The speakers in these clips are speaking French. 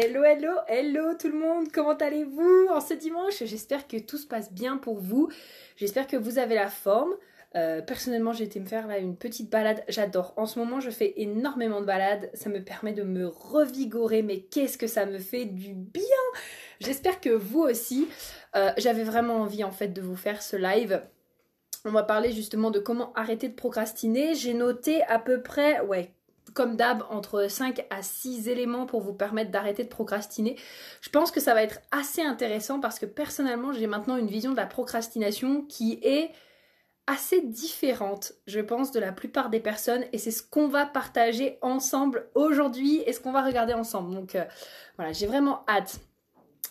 Hello, hello, hello tout le monde, comment allez-vous en ce dimanche? J'espère que tout se passe bien pour vous, j'espère que vous avez la forme. Euh, personnellement, j'ai été me faire là une petite balade, j'adore. En ce moment, je fais énormément de balades, ça me permet de me revigorer, mais qu'est-ce que ça me fait du bien? J'espère que vous aussi, euh, j'avais vraiment envie en fait de vous faire ce live. On va parler justement de comment arrêter de procrastiner. J'ai noté à peu près, ouais, comme d'hab, entre 5 à 6 éléments pour vous permettre d'arrêter de procrastiner. Je pense que ça va être assez intéressant parce que personnellement, j'ai maintenant une vision de la procrastination qui est assez différente, je pense, de la plupart des personnes et c'est ce qu'on va partager ensemble aujourd'hui et ce qu'on va regarder ensemble. Donc euh, voilà, j'ai vraiment hâte.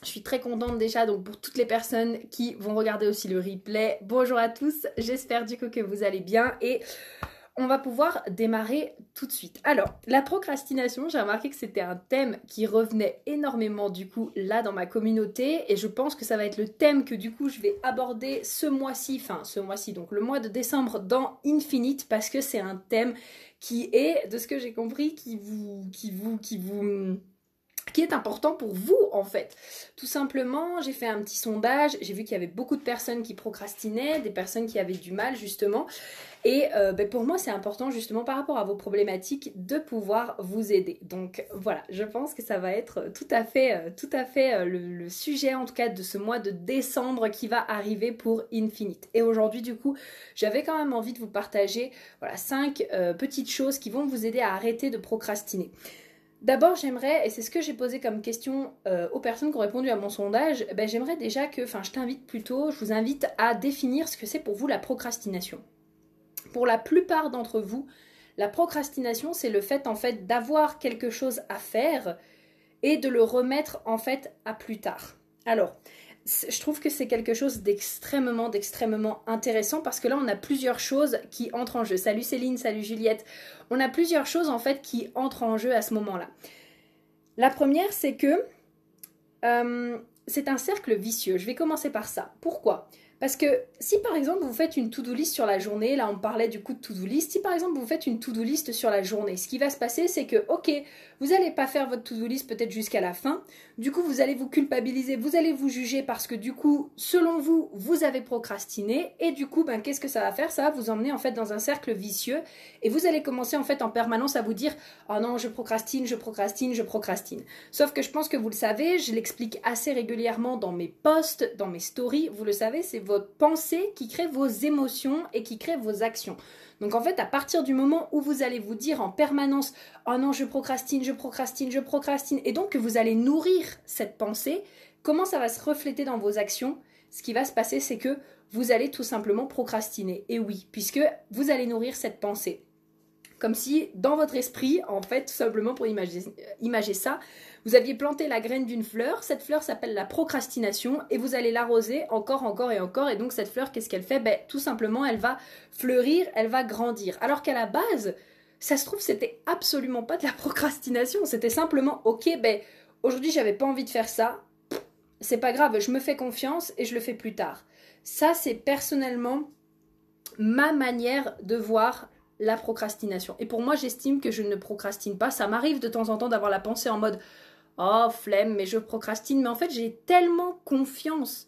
Je suis très contente déjà donc pour toutes les personnes qui vont regarder aussi le replay. Bonjour à tous, j'espère du coup que vous allez bien et on va pouvoir démarrer tout de suite. Alors, la procrastination, j'ai remarqué que c'était un thème qui revenait énormément du coup là dans ma communauté et je pense que ça va être le thème que du coup je vais aborder ce mois-ci, enfin ce mois-ci, donc le mois de décembre dans Infinite parce que c'est un thème qui est, de ce que j'ai compris, qui vous, qui vous, qui vous qui est important pour vous en fait. Tout simplement, j'ai fait un petit sondage, j'ai vu qu'il y avait beaucoup de personnes qui procrastinaient, des personnes qui avaient du mal justement. Et euh, ben, pour moi, c'est important justement par rapport à vos problématiques de pouvoir vous aider. Donc voilà, je pense que ça va être tout à fait, euh, tout à fait euh, le, sujet en tout cas de ce mois de décembre qui va arriver pour Infinite. Et aujourd'hui, du coup, j'avais quand même envie de vous partager voilà cinq petites choses qui vont vous aider à arrêter de procrastiner. D'abord, j'aimerais, et c'est ce que j'ai posé comme question aux personnes qui ont répondu à mon sondage, ben, j'aimerais déjà que, enfin je t'invite plutôt, je vous invite à définir ce que c'est pour vous la procrastination pour la plupart d'entre vous, la procrastination, c'est le fait en fait d'avoir quelque chose à faire et de le remettre en fait à plus tard. Alors, je trouve que c'est quelque chose d'extrêmement, d'extrêmement intéressant parce que là, on a plusieurs choses qui entrent en jeu. Salut Céline, salut Juliette. On a plusieurs choses en fait qui entrent en jeu à ce moment-là. La première, c'est que euh, c'est un cercle vicieux. Je vais commencer par ça. Pourquoi? Parce que si par exemple vous faites une to-do list sur la journée, là on parlait du coup de to-do list, si par exemple vous faites une to-do list sur la journée, ce qui va se passer c'est que ok, vous n'allez pas faire votre to-do list peut-être jusqu'à la fin, du coup vous allez vous culpabiliser, vous allez vous juger parce que du coup selon vous vous avez procrastiné et du coup ben qu'est-ce que ça va faire? Ça va vous emmener en fait dans un cercle vicieux et vous allez commencer en fait en permanence à vous dire oh non je procrastine, je procrastine, je procrastine. Sauf que je pense que vous le savez, je l'explique assez régulièrement dans mes posts, dans mes stories, vous le savez c'est votre pensée qui crée vos émotions et qui crée vos actions. Donc en fait, à partir du moment où vous allez vous dire en permanence "Oh non, je procrastine, je procrastine, je procrastine" et donc que vous allez nourrir cette pensée, comment ça va se refléter dans vos actions? Ce qui va se passer, c'est que vous allez tout simplement procrastiner. Et oui, puisque vous allez nourrir cette pensée. Comme si dans votre esprit, en fait, tout simplement pour imaginer ça, vous aviez planté la graine d'une fleur, cette fleur s'appelle la procrastination et vous allez l'arroser encore, encore et encore. Et donc cette fleur, qu'est-ce qu'elle fait? Ben, Tout simplement, elle va fleurir, elle va grandir. Alors qu'à la base, ça se trouve, c'était absolument pas de la procrastination. C'était simplement, ok, ben aujourd'hui j'avais pas envie de faire ça. C'est pas grave, je me fais confiance et je le fais plus tard. Ça, c'est personnellement ma manière de voir la procrastination. Et pour moi, j'estime que je ne procrastine pas. Ça m'arrive de temps en temps d'avoir la pensée en mode oh flemme, mais je procrastine. Mais en fait, j'ai tellement confiance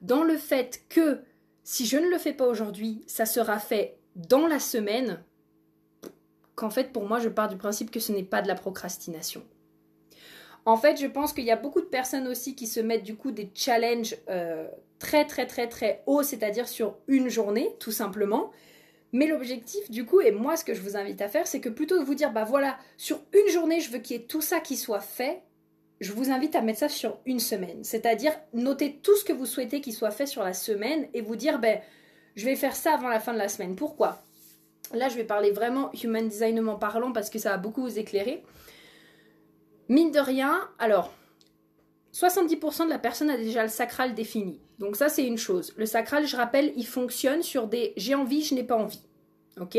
dans le fait que si je ne le fais pas aujourd'hui, ça sera fait dans la semaine, qu'en fait, pour moi, je pars du principe que ce n'est pas de la procrastination. En fait, je pense qu'il y a beaucoup de personnes aussi qui se mettent du coup des challenges euh, très très très très hauts, c'est-à-dire sur une journée, tout simplement. Mais l'objectif, du coup, et moi, ce que je vous invite à faire, c'est que plutôt que vous dire, bah voilà, sur une journée, je veux qu'il y ait tout ça qui soit fait, je vous invite à mettre ça sur une semaine. C'est-à-dire noter tout ce que vous souhaitez qu'il soit fait sur la semaine et vous dire, ben, je vais faire ça avant la fin de la semaine. Pourquoi? Là, je vais parler vraiment human designement parlant parce que ça va beaucoup vous éclairer. Mine de rien, alors, 70% de la personne a déjà le sacral défini. Donc ça, c'est une chose. Le sacral, je rappelle, il fonctionne sur des j'ai envie, je n'ai pas envie. Ok?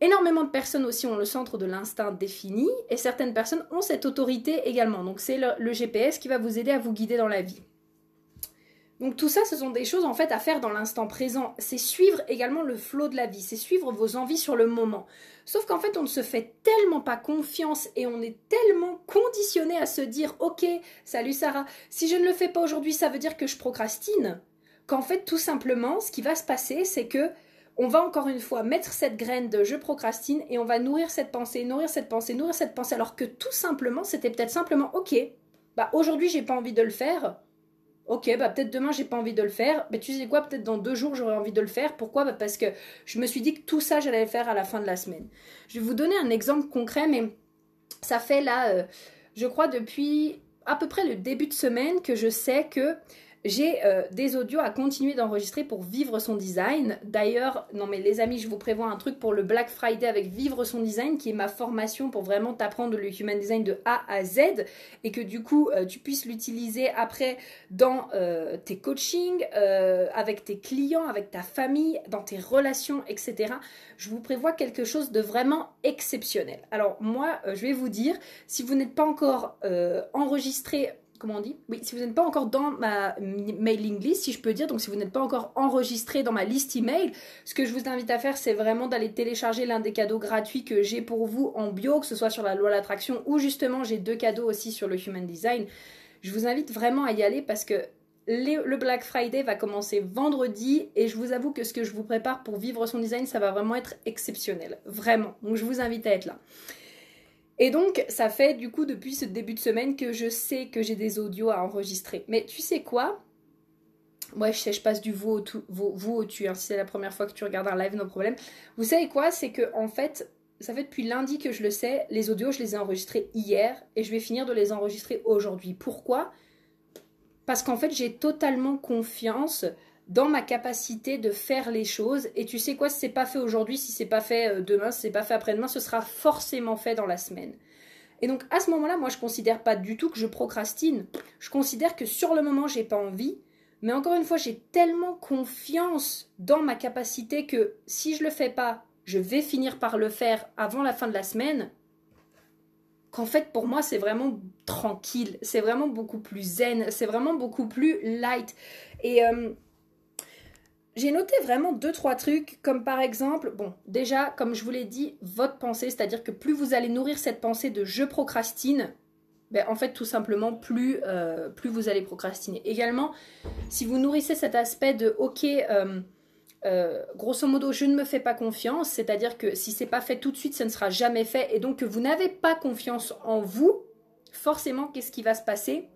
Énormément de personnes aussi ont le centre de l'instinct défini et certaines personnes ont cette autorité également. Donc c'est le, GPS qui va vous aider à vous guider dans la vie. Donc tout ça, ce sont des choses en fait à faire dans l'instant présent. C'est suivre également le flot de la vie, c'est suivre vos envies sur le moment. Sauf qu'en fait, on ne se fait tellement pas confiance et on est tellement conditionné à se dire OK, salut Sarah, si je ne le fais pas aujourd'hui, ça veut dire que je procrastine. Qu'en fait, tout simplement, ce qui va se passer, c'est que on va encore une fois mettre cette graine de je procrastine et on va nourrir cette pensée, nourrir cette pensée, nourrir cette pensée, alors que tout simplement, c'était peut-être simplement OK, bah aujourd'hui j'ai pas envie de le faire, Ok, bah peut-être demain j'ai pas envie de le faire, mais tu sais quoi, peut-être dans deux jours j'aurai envie de le faire. Pourquoi? Bah Parce que je me suis dit que tout ça j'allais le faire à la fin de la semaine. Je vais vous donner un exemple concret, mais ça fait là, euh, je crois depuis à peu près le début de semaine que je sais que j'ai euh, des audios à continuer d'enregistrer pour vivre son design. D'ailleurs, non mais les amis, je vous prévois un truc pour le Black Friday avec vivre son design, qui est ma formation pour vraiment t'apprendre le human design de A à Z et que du coup euh, tu puisses l'utiliser après dans euh, tes coachings, avec tes clients, avec ta famille, dans tes relations, etc. Je vous prévois quelque chose de vraiment exceptionnel. Alors moi, je vais vous dire, si vous n'êtes pas encore enregistré comment on dit? Oui, si vous n'êtes pas encore dans ma mailing list, si je peux dire, donc si vous n'êtes pas encore enregistré dans ma liste email, ce que je vous invite à faire, c'est vraiment d'aller télécharger l'un des cadeaux gratuits que j'ai pour vous en bio, que ce soit sur la loi l'attraction ou justement j'ai deux cadeaux aussi sur le human design. Je vous invite vraiment à y aller parce que le Black Friday va commencer vendredi et je vous avoue que ce que je vous prépare pour vivre son design, ça va vraiment être exceptionnel. Vraiment. Donc je vous invite à être là. Et donc, ça fait du coup depuis ce début de semaine que je sais que j'ai des audios à enregistrer. Mais tu sais quoi? Ouais, je sais, je passe du vous au, tout, vous, tu. Hein. Si c'est la première fois que tu regardes un live, no problème. Vous savez quoi? C'est que en fait, ça fait depuis lundi que je le sais. Les audios, je les ai enregistrés hier et je vais finir de les enregistrer aujourd'hui. Pourquoi? Parce qu'en fait, j'ai totalement confiance dans ma capacité de faire les choses. Et tu sais quoi, si c'est pas fait aujourd'hui, si c'est pas fait euh, demain, si c'est pas fait après-demain, ce sera forcément fait dans la semaine. Et donc à ce moment-là, moi je considère pas du tout que je procrastine. Je considère que sur le moment, j'ai pas envie. Mais encore une fois, j'ai tellement confiance dans ma capacité que si je le fais pas, je vais finir par le faire avant la fin de la semaine. Qu'en fait, pour moi, c'est vraiment tranquille, c'est vraiment beaucoup plus zen, c'est vraiment beaucoup plus light. Et euh, j'ai noté vraiment deux, trois trucs, comme par exemple, bon, déjà, comme je vous l'ai dit, votre pensée, c'est-à-dire que plus vous allez nourrir cette pensée de je procrastine, ben, en fait, tout simplement, plus, euh, plus vous allez procrastiner. Également, si vous nourrissez cet aspect de ok, euh, euh, grosso modo, je ne me fais pas confiance, c'est-à-dire que si c'est pas fait tout de suite, ça ne sera jamais fait, et donc que vous n'avez pas confiance en vous, forcément, qu'est-ce qui va se passer?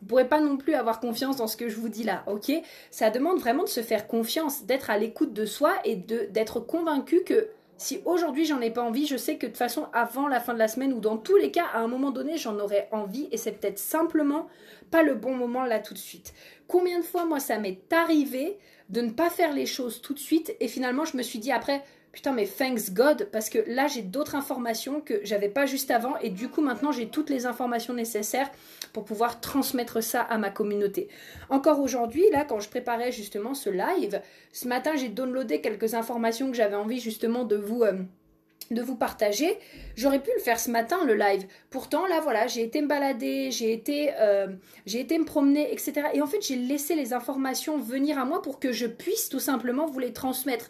Vous ne pourrez pas non plus avoir confiance dans ce que je vous dis là, ok? Ça demande vraiment de se faire confiance, d'être à l'écoute de soi et d'être convaincu que si aujourd'hui j'en ai pas envie, je sais que de toute façon avant la fin de la semaine ou dans tous les cas à un moment donné j'en aurais envie et c'est peut-être simplement pas le bon moment là tout de suite. Combien de fois moi ça m'est arrivé de ne pas faire les choses tout de suite et finalement je me suis dit après putain mais thanks God parce que là j'ai d'autres informations que j'avais pas juste avant et du coup maintenant j'ai toutes les informations nécessaires pour pouvoir transmettre ça à ma communauté. Encore aujourd'hui là quand je préparais justement ce live, ce matin j'ai downloadé quelques informations que j'avais envie justement de vous euh, de vous partager. J'aurais pu le faire ce matin, le live. Pourtant, là, voilà, j'ai été me balader, j'ai été, euh, j'ai été me promener, etc. Et en fait, j'ai laissé les informations venir à moi pour que je puisse tout simplement vous les transmettre.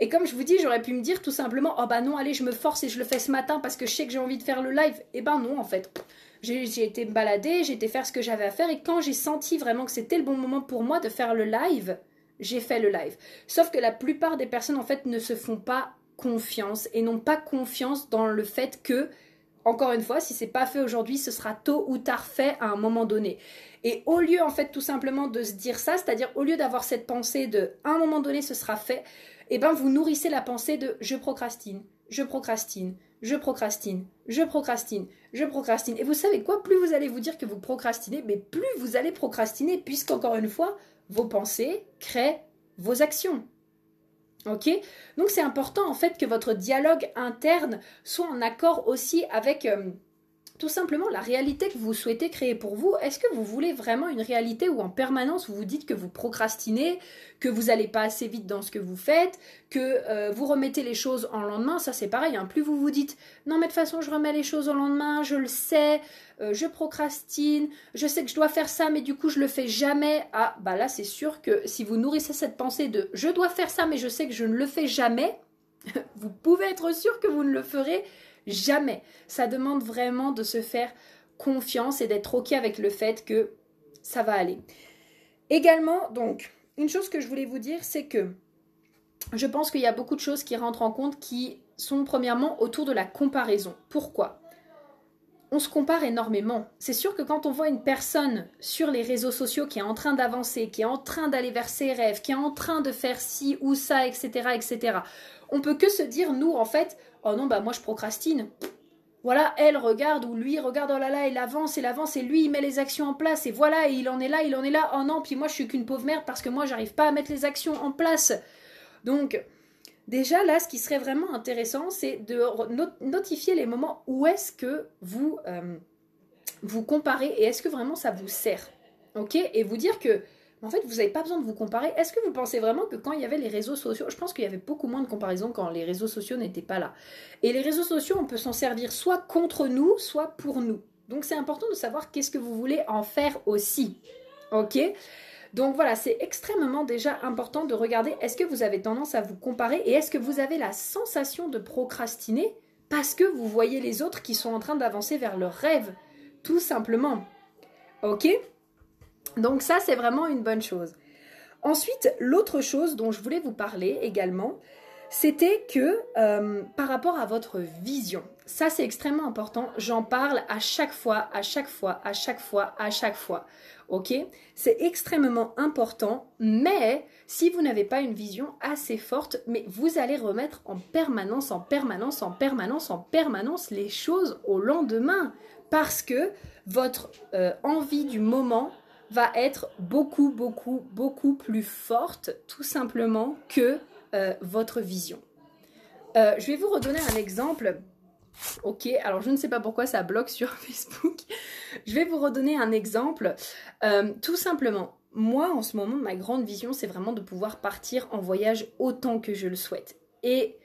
Et comme je vous dis, j'aurais pu me dire tout simplement, oh bah non, allez, je me force et je le fais ce matin parce que je sais que j'ai envie de faire le live. Et eh ben non, en fait. J'ai été me balader, j'ai été faire ce que j'avais à faire et quand j'ai senti vraiment que c'était le bon moment pour moi de faire le live, j'ai fait le live. Sauf que la plupart des personnes en fait ne se font pas confiance et n'ont pas confiance dans le fait que encore une fois, si c'est pas fait aujourd'hui, ce sera tôt ou tard fait à un moment donné. Et au lieu en fait tout simplement de se dire ça, c'est-à-dire au lieu d'avoir cette pensée de à un moment donné ce sera fait, eh ben vous nourrissez la pensée de je procrastine, je procrastine, je procrastine, je procrastine, je procrastine. Et vous savez quoi? Plus vous allez vous dire que vous procrastinez, mais plus vous allez procrastiner, puisqu'encore une fois, vos pensées créent vos actions. Ok. Donc c'est important en fait que votre dialogue interne soit en accord aussi avec euh, tout simplement la réalité que vous souhaitez créer pour vous. Est-ce que vous voulez vraiment une réalité où en permanence vous vous dites que vous procrastinez, que vous n'allez pas assez vite dans ce que vous faites, que euh, vous remettez les choses en lendemain? Ça c'est pareil, hein. plus vous vous dites non mais de toute façon je remets les choses au lendemain, je le sais, euh, je procrastine, je sais que je dois faire ça mais du coup je le fais jamais. Ah bah là c'est sûr que si vous nourrissez cette pensée de je dois faire ça mais je sais que je ne le fais jamais, vous pouvez être sûr que vous ne le ferez Jamais. Ça demande vraiment de se faire confiance et d'être OK avec le fait que ça va aller. Également, donc, une chose que je voulais vous dire, c'est que je pense qu'il y a beaucoup de choses qui rentrent en compte qui sont premièrement autour de la comparaison. Pourquoi? On se compare énormément. C'est sûr que quand on voit une personne sur les réseaux sociaux qui est en train d'avancer, qui est en train d'aller vers ses rêves, qui est en train de faire ci ou ça, etc., etc., on peut que se dire, nous, en fait, oh non, bah moi je procrastine. Voilà, elle regarde ou lui regarde, oh là là, il avance, il avance, et lui il met les actions en place, et voilà, et il en est là, il en est là, oh non, puis moi je suis qu'une pauvre merde parce que moi j'arrive pas à mettre les actions en place. Donc, déjà là, ce qui serait vraiment intéressant, c'est de notifier les moments où est-ce que vous euh, vous comparez et est-ce que vraiment ça vous sert. Ok? Et vous dire que en fait, vous n'avez pas besoin de vous comparer. Est-ce que vous pensez vraiment que quand il y avait les réseaux sociaux, je pense qu'il y avait beaucoup moins de comparaisons quand les réseaux sociaux n'étaient pas là. Et les réseaux sociaux, on peut s'en servir soit contre nous, soit pour nous. Donc c'est important de savoir qu'est-ce que vous voulez en faire aussi. Ok? Donc voilà, c'est extrêmement déjà important de regarder est-ce que vous avez tendance à vous comparer et est-ce que vous avez la sensation de procrastiner parce que vous voyez les autres qui sont en train d'avancer vers leur rêve, tout simplement. Ok? Donc ça, c'est vraiment une bonne chose. Ensuite, l'autre chose dont je voulais vous parler également, c'était que euh, par rapport à votre vision, ça c'est extrêmement important, j'en parle à chaque fois, à chaque fois, à chaque fois, à chaque fois. Ok? C'est extrêmement important, mais si vous n'avez pas une vision assez forte, mais vous allez remettre en permanence, en permanence, en permanence, en permanence les choses au lendemain, parce que votre euh, envie du moment va être beaucoup, beaucoup, beaucoup plus forte, tout simplement, que euh, votre vision. Euh, je vais vous redonner un exemple. Ok, alors je ne sais pas pourquoi ça bloque sur Facebook. je vais vous redonner un exemple. Euh, tout simplement, moi en ce moment, ma grande vision, c'est vraiment de pouvoir partir en voyage autant que je le souhaite. Et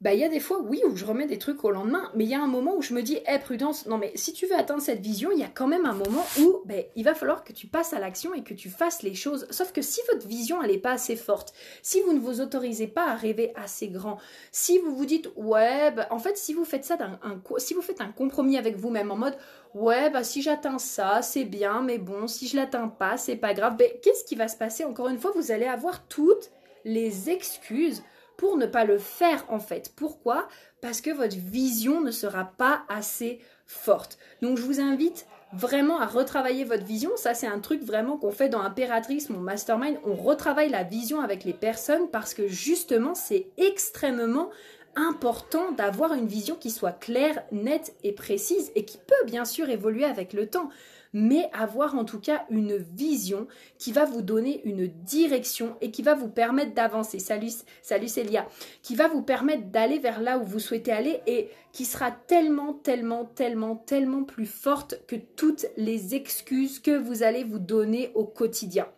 bah il y a des fois oui où je remets des trucs au lendemain, mais il y a un moment où je me dis, hé prudence, non mais si tu veux atteindre cette vision, il y a quand même un moment où bah, il va falloir que tu passes à l'action et que tu fasses les choses. Sauf que si votre vision elle n'est pas assez forte, si vous ne vous autorisez pas à rêver assez grand, si vous vous dites ouais, bah, en fait si vous faites ça un, si vous faites un compromis avec vous-même en mode ouais bah si j'atteins ça c'est bien, mais bon si je l'atteins pas c'est pas grave, bah, qu'est-ce qui va se passer? Encore une fois vous allez avoir toutes les excuses pour ne pas le faire en fait. Pourquoi? Parce que votre vision ne sera pas assez forte. Donc je vous invite vraiment à retravailler votre vision. Ça, c'est un truc vraiment qu'on fait dans Impératrice, mon mastermind. On retravaille la vision avec les personnes parce que justement, c'est extrêmement important d'avoir une vision qui soit claire, nette et précise et qui peut bien sûr évoluer avec le temps mais avoir en tout cas une vision qui va vous donner une direction et qui va vous permettre d'avancer. Salut, salut Célia, qui va vous permettre d'aller vers là où vous souhaitez aller et qui sera tellement, tellement, tellement, tellement plus forte que toutes les excuses que vous allez vous donner au quotidien.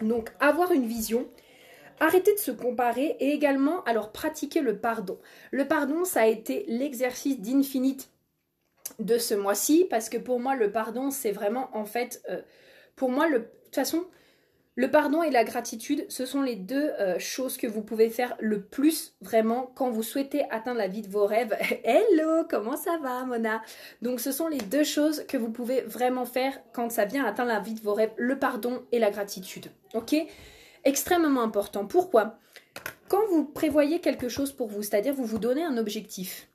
Donc avoir une vision, Arrêtez de se comparer et également alors pratiquer le pardon. Le pardon, ça a été l'exercice d'infinite de ce mois-ci parce que pour moi le pardon c'est vraiment en fait euh, pour moi de toute façon le pardon et la gratitude ce sont les deux euh, choses que vous pouvez faire le plus vraiment quand vous souhaitez atteindre la vie de vos rêves. Hello, comment ça va Mona? Donc ce sont les deux choses que vous pouvez vraiment faire quand ça vient atteindre la vie de vos rêves, le pardon et la gratitude. OK? Extrêmement important. Pourquoi? Quand vous prévoyez quelque chose pour vous, c'est-à-dire vous vous donnez un objectif,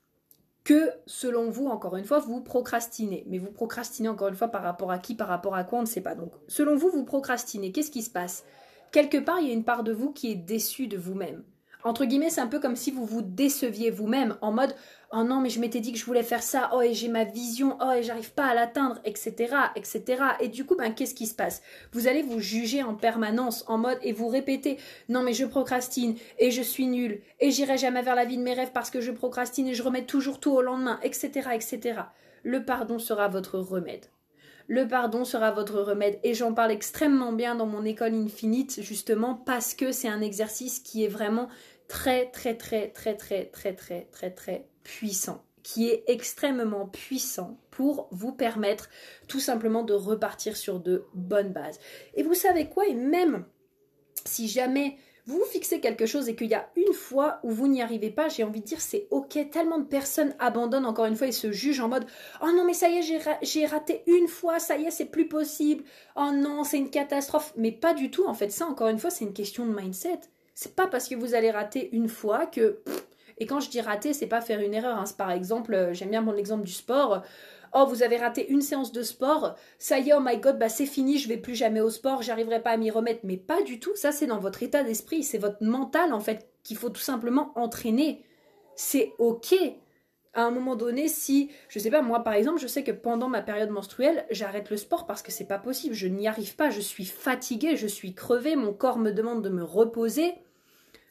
que selon vous, encore une fois, vous procrastinez. Mais vous procrastinez encore une fois par rapport à qui, par rapport à quoi, on ne sait pas. Donc, selon vous, vous procrastinez. Qu'est-ce qui se passe? Quelque part, il y a une part de vous qui est déçue de vous-même. Entre guillemets, c'est un peu comme si vous vous déceviez vous-même en mode oh non mais je m'étais dit que je voulais faire ça, oh et j'ai ma vision, oh et j'arrive pas à l'atteindre, etc., etc. Et du coup, ben qu'est-ce qui se passe? Vous allez vous juger en permanence en mode et vous répétez non mais je procrastine et je suis nul et j'irai jamais vers la vie de mes rêves parce que je procrastine et je remets toujours tout au lendemain, etc., etc. le pardon sera votre remède. Le pardon sera votre remède et j'en parle extrêmement bien dans mon école infinite justement parce que c'est un exercice qui est vraiment très très très très très très très très très puissant qui est extrêmement puissant pour vous permettre tout simplement de repartir sur de bonnes bases. Et vous savez quoi Et même si jamais vous fixez quelque chose et qu'il y a une fois où vous n'y arrivez pas, j'ai envie de dire c'est ok. Tellement de personnes abandonnent encore une fois et se jugent en mode oh non mais ça y est j'ai raté une fois, ça y est c'est plus possible. Oh non c'est une catastrophe. Mais pas du tout en fait. Ça encore une fois c'est une question de mindset. C'est pas parce que vous allez rater une fois que et quand je dis rater, c'est pas faire une erreur. Hein. Par exemple, euh, j'aime bien mon exemple du sport. Oh, vous avez raté une séance de sport, ça y est, oh my god, bah c'est fini, je vais plus jamais au sport, j'arriverai pas à m'y remettre. Mais pas du tout, ça c'est dans votre état d'esprit, c'est votre mental en fait qu'il faut tout simplement entraîner. C'est ok. À un moment donné, si, je sais pas, moi par exemple, je sais que pendant ma période menstruelle, j'arrête le sport parce que c'est pas possible, je n'y arrive pas, je suis fatiguée, je suis crevée, mon corps me demande de me reposer.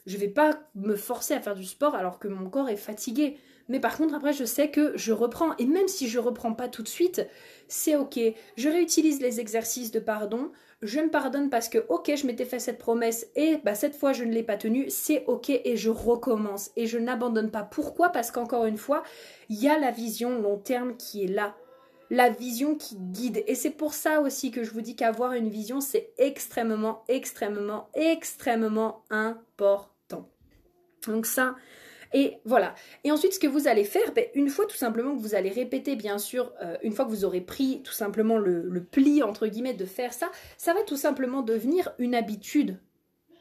Je vais pas me forcer à faire du sport alors que mon corps est fatigué. Mais par contre, après, je sais que je reprends. Et même si je reprends pas tout de suite, c'est ok. Je réutilise les exercices de pardon. Je me pardonne parce que, ok, je m'étais fait cette promesse et bah, cette fois, je ne l'ai pas tenue. C'est ok et je recommence. Et je n'abandonne pas. Pourquoi? Parce qu'encore une fois, il y a la vision long terme qui est là la vision qui guide. Et c'est pour ça aussi que je vous dis qu'avoir une vision, c'est extrêmement, extrêmement, extrêmement important. Donc ça, et voilà. Et ensuite, ce que vous allez faire, ben, une fois tout simplement que vous allez répéter, bien sûr, euh, une fois que vous aurez pris tout simplement le, pli, entre guillemets, de faire ça, ça va tout simplement devenir une habitude.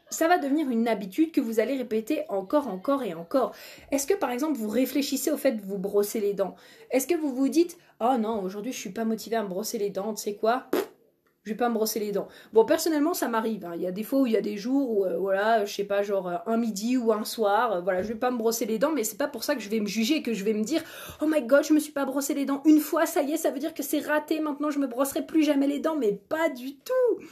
Ça va devenir une habitude que vous allez répéter encore, encore et encore. Est-ce que par exemple vous réfléchissez au fait de vous brosser les dents? Est-ce que vous vous dites Oh non, aujourd'hui je suis pas motivée à me brosser les dents, tu sais quoi? Je vais pas me brosser les dents. Bon, personnellement, ça m'arrive. Hein. Il y a des fois où il y a des jours où, euh, voilà, je sais pas, genre euh, un midi ou un soir, euh, voilà, je vais pas me brosser les dents, mais c'est pas pour ça que je vais me juger et que je vais me dire, oh my god, je me suis pas brossé les dents une fois, ça y est, ça veut dire que c'est raté, maintenant je me brosserai plus jamais les dents, mais pas du tout.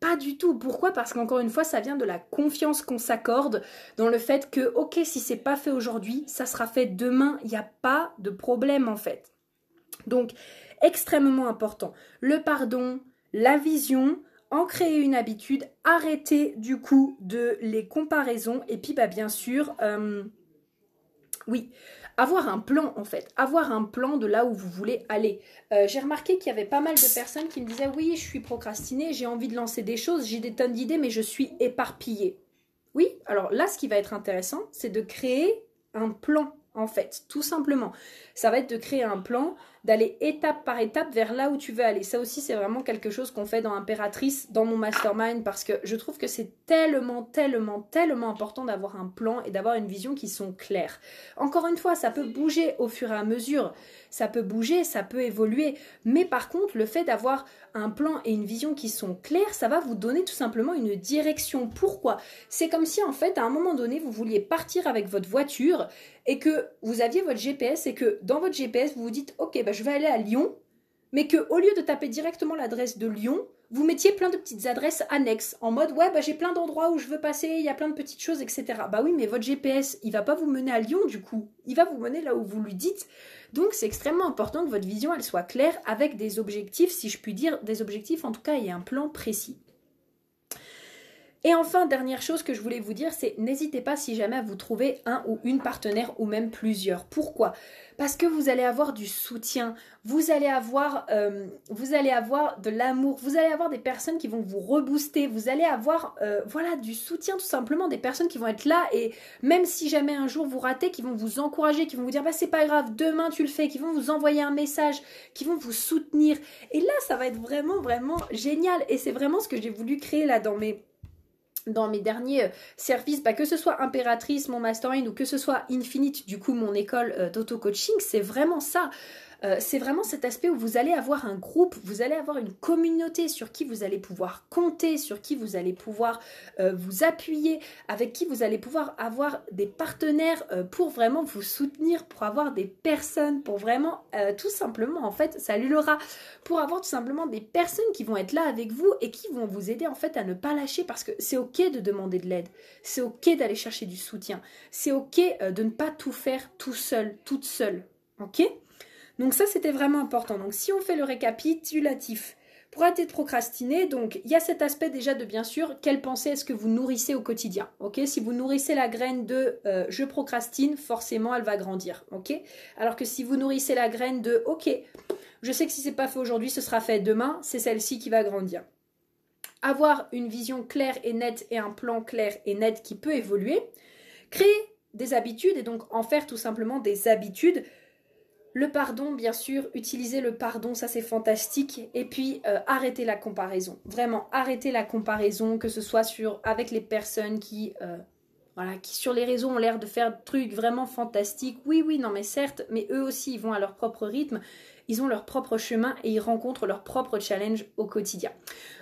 Pas du tout. Pourquoi? Parce qu'encore une fois, ça vient de la confiance qu'on s'accorde dans le fait que, ok, si c'est pas fait aujourd'hui, ça sera fait demain. Il n'y a pas de problème en fait. Donc, extrêmement important. Le pardon, la vision, en créer une habitude, arrêter du coup de les comparaisons et puis bah, bien sûr, euh, oui, avoir un plan en fait, avoir un plan de là où vous voulez aller. Euh, j'ai remarqué qu'il y avait pas mal de personnes qui me disaient oui, je suis procrastinée, j'ai envie de lancer des choses, j'ai des tonnes d'idées, mais je suis éparpillée. Oui, alors là, ce qui va être intéressant, c'est de créer un plan en fait, tout simplement. Ça va être de créer un plan d'aller étape par étape vers là où tu veux aller. Ça aussi, c'est vraiment quelque chose qu'on fait dans Impératrice, dans mon mastermind, parce que je trouve que c'est tellement, tellement, tellement important d'avoir un plan et d'avoir une vision qui sont claires. Encore une fois, ça peut bouger au fur et à mesure, ça peut bouger, ça peut évoluer, mais par contre, le fait d'avoir un plan et une vision qui sont clairs, ça va vous donner tout simplement une direction. Pourquoi? C'est comme si en fait, à un moment donné, vous vouliez partir avec votre voiture et que vous aviez votre GPS et que dans votre GPS, vous vous dites, ok, bah, je vais aller à Lyon, mais que au lieu de taper directement l'adresse de Lyon, vous mettiez plein de petites adresses annexes en mode ouais bah j'ai plein d'endroits où je veux passer, il y a plein de petites choses etc. Bah oui mais votre GPS il va pas vous mener à Lyon du coup, il va vous mener là où vous lui dites. Donc c'est extrêmement important que votre vision elle soit claire avec des objectifs si je puis dire des objectifs en tout cas et un plan précis. Et enfin, dernière chose que je voulais vous dire, c'est n'hésitez pas si jamais vous trouvez un ou une partenaire ou même plusieurs. Pourquoi? Parce que vous allez avoir du soutien, vous allez avoir, euh, vous allez avoir de l'amour, vous allez avoir des personnes qui vont vous rebooster, vous allez avoir, euh, voilà, du soutien tout simplement, des personnes qui vont être là et même si jamais un jour vous ratez, qui vont vous encourager, qui vont vous dire bah c'est pas grave, demain tu le fais, qui vont vous envoyer un message, qui vont vous soutenir. Et là, ça va être vraiment, vraiment génial. Et c'est vraiment ce que j'ai voulu créer là dans mes dans mes derniers euh, services, bah, que ce soit Impératrice, mon mastermind ou que ce soit Infinite, du coup mon école euh, d'auto-coaching, c'est vraiment ça. Euh, c'est vraiment cet aspect où vous allez avoir un groupe, vous allez avoir une communauté sur qui vous allez pouvoir compter, sur qui vous allez pouvoir euh, vous appuyer, avec qui vous allez pouvoir avoir des partenaires euh, pour vraiment vous soutenir, pour avoir des personnes, pour vraiment tout simplement en fait, salut Laura, pour avoir tout simplement des personnes qui vont être là avec vous et qui vont vous aider en fait à ne pas lâcher parce que c'est ok de demander de l'aide, c'est ok d'aller chercher du soutien, c'est ok de ne pas tout faire tout seul, toute seule, ok? Donc ça, c'était vraiment important. Donc si on fait le récapitulatif, pour arrêter de procrastiner, donc il y a cet aspect déjà de bien sûr, quelle pensée est-ce que vous nourrissez au quotidien Ok, si vous nourrissez la graine de euh, je procrastine, forcément elle va grandir. Ok, alors que si vous nourrissez la graine de ok, je sais que si c'est pas fait aujourd'hui, ce sera fait demain, c'est celle-ci qui va grandir. Avoir une vision claire et nette et un plan clair et net qui peut évoluer. Créer des habitudes et donc en faire tout simplement des habitudes le pardon, bien sûr, utiliser le pardon, ça c'est fantastique. Et puis euh, arrêter la comparaison. Vraiment, arrêter la comparaison, que ce soit sur avec les personnes qui, euh, voilà, qui sur les réseaux ont l'air de faire des trucs vraiment fantastiques. Oui, oui, non, mais certes, mais eux aussi, ils vont à leur propre rythme ils ont leur propre chemin et ils rencontrent leur propre challenge au quotidien.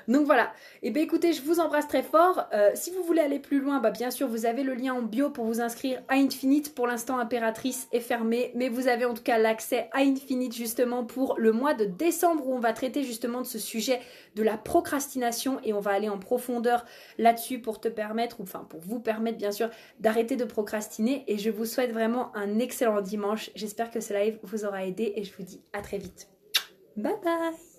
Donc voilà, et eh bien écoutez, je vous embrasse très fort. Euh, si vous voulez aller plus loin, bah bien sûr, vous avez le lien en bio pour vous inscrire à Infinite. Pour l'instant, Impératrice est fermée, mais vous avez en tout cas l'accès à Infinite justement pour le mois de décembre où on va traiter justement de ce sujet de la procrastination et on va aller en profondeur là-dessus pour te permettre, enfin pour vous permettre bien sûr d'arrêter de procrastiner. Et je vous souhaite vraiment un excellent dimanche. J'espère que ce live vous aura aidé et je vous dis à très vite. Bye bye